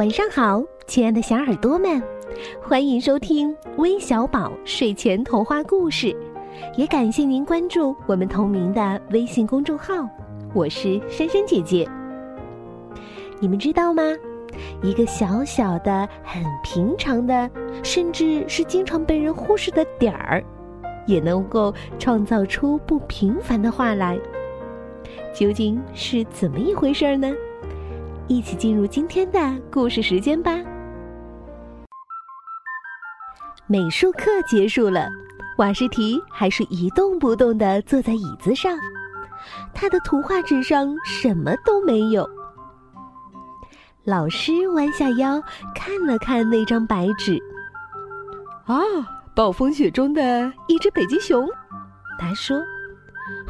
晚上好，亲爱的小耳朵们，欢迎收听微小宝睡前童话故事，也感谢您关注我们同名的微信公众号。我是珊珊姐姐。你们知道吗？一个小小的、很平常的，甚至是经常被人忽视的点儿，也能够创造出不平凡的话来。究竟是怎么一回事呢？一起进入今天的故事时间吧。美术课结束了，瓦什提还是一动不动的坐在椅子上，他的图画纸上什么都没有。老师弯下腰看了看那张白纸，啊，暴风雪中的一只北极熊，他说：“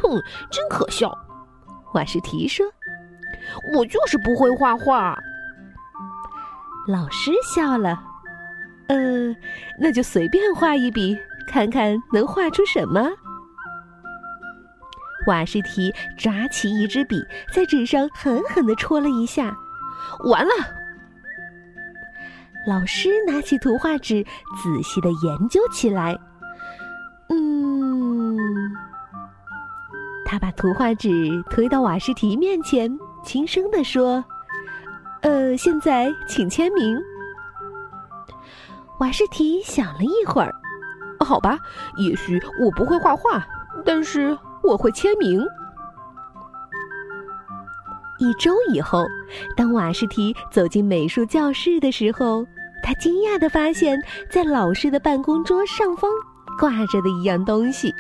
哼，真可笑。”瓦什提说。我就是不会画画。老师笑了，呃，那就随便画一笔，看看能画出什么。瓦什提抓起一支笔，在纸上狠狠的戳了一下，完了。老师拿起图画纸，仔细的研究起来。嗯，他把图画纸推到瓦什提面前。轻声地说：“呃，现在请签名。”瓦什提想了一会儿，“好吧，也许我不会画画，但是我会签名。”一周以后，当瓦什提走进美术教室的时候，他惊讶的发现，在老师的办公桌上方挂着的一样东西，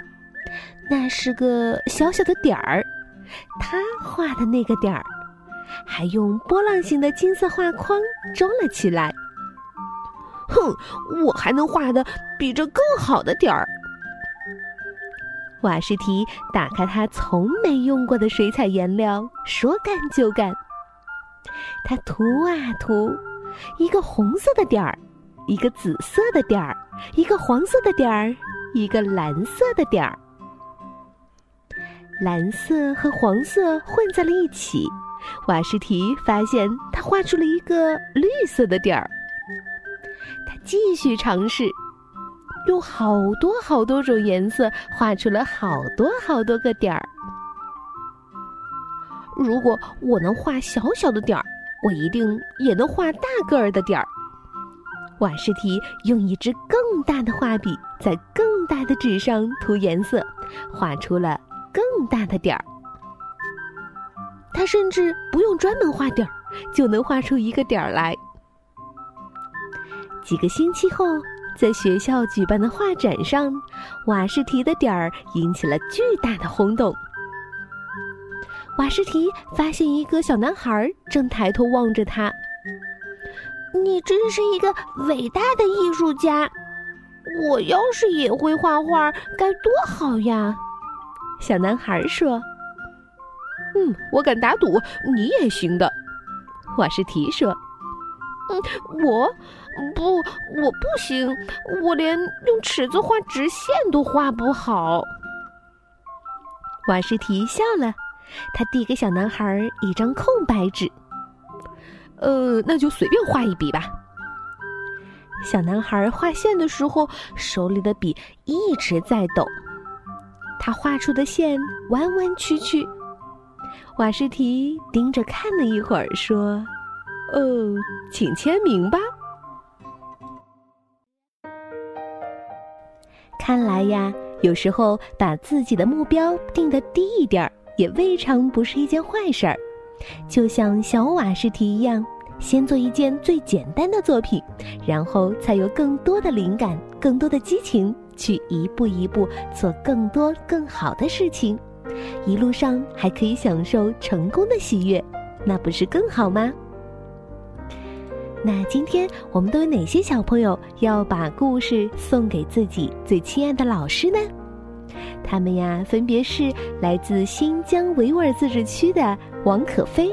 那是个小小的点儿。他画的那个点儿，还用波浪形的金色画框装了起来。哼，我还能画的比这更好的点儿。瓦什提打开他从没用过的水彩颜料，说干就干。他涂啊涂，一个红色的点儿，一个紫色的点儿，一个黄色的点儿，一个蓝色的点儿。蓝色和黄色混在了一起，瓦什提发现他画出了一个绿色的点儿。他继续尝试，用好多好多种颜色画出了好多好多个点儿。如果我能画小小的点儿，我一定也能画大个儿的点儿。瓦什提用一支更大的画笔在更大的纸上涂颜色，画出了。更大的点儿，他甚至不用专门画点儿，就能画出一个点儿来。几个星期后，在学校举办的画展上，瓦什提的点儿引起了巨大的轰动。瓦什提发现一个小男孩正抬头望着他。你真是一个伟大的艺术家！我要是也会画画，该多好呀！小男孩说：“嗯，我敢打赌你也行的。”瓦什提说：“嗯，我不，我不行，我连用尺子画直线都画不好。”瓦什提笑了，他递给小男孩一张空白纸：“呃，那就随便画一笔吧。”小男孩画线的时候，手里的笔一直在抖。他画出的线弯弯曲曲，瓦什提盯着看了一会儿，说：“哦，请签名吧。”看来呀，有时候把自己的目标定得低一点儿，也未尝不是一件坏事儿。就像小瓦什提一样，先做一件最简单的作品，然后才有更多的灵感，更多的激情。去一步一步做更多更好的事情，一路上还可以享受成功的喜悦，那不是更好吗？那今天我们都有哪些小朋友要把故事送给自己最亲爱的老师呢？他们呀，分别是来自新疆维吾尔自治区的王可飞，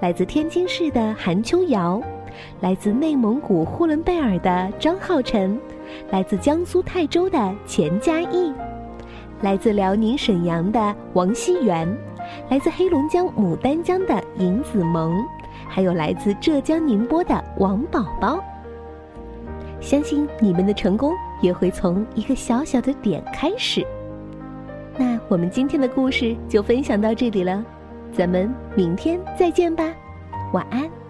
来自天津市的韩秋瑶，来自内蒙古呼伦贝尔的张浩辰。来自江苏泰州的钱嘉义，来自辽宁沈阳的王希元，来自黑龙江牡丹江的尹子萌，还有来自浙江宁波的王宝宝。相信你们的成功也会从一个小小的点开始。那我们今天的故事就分享到这里了，咱们明天再见吧，晚安。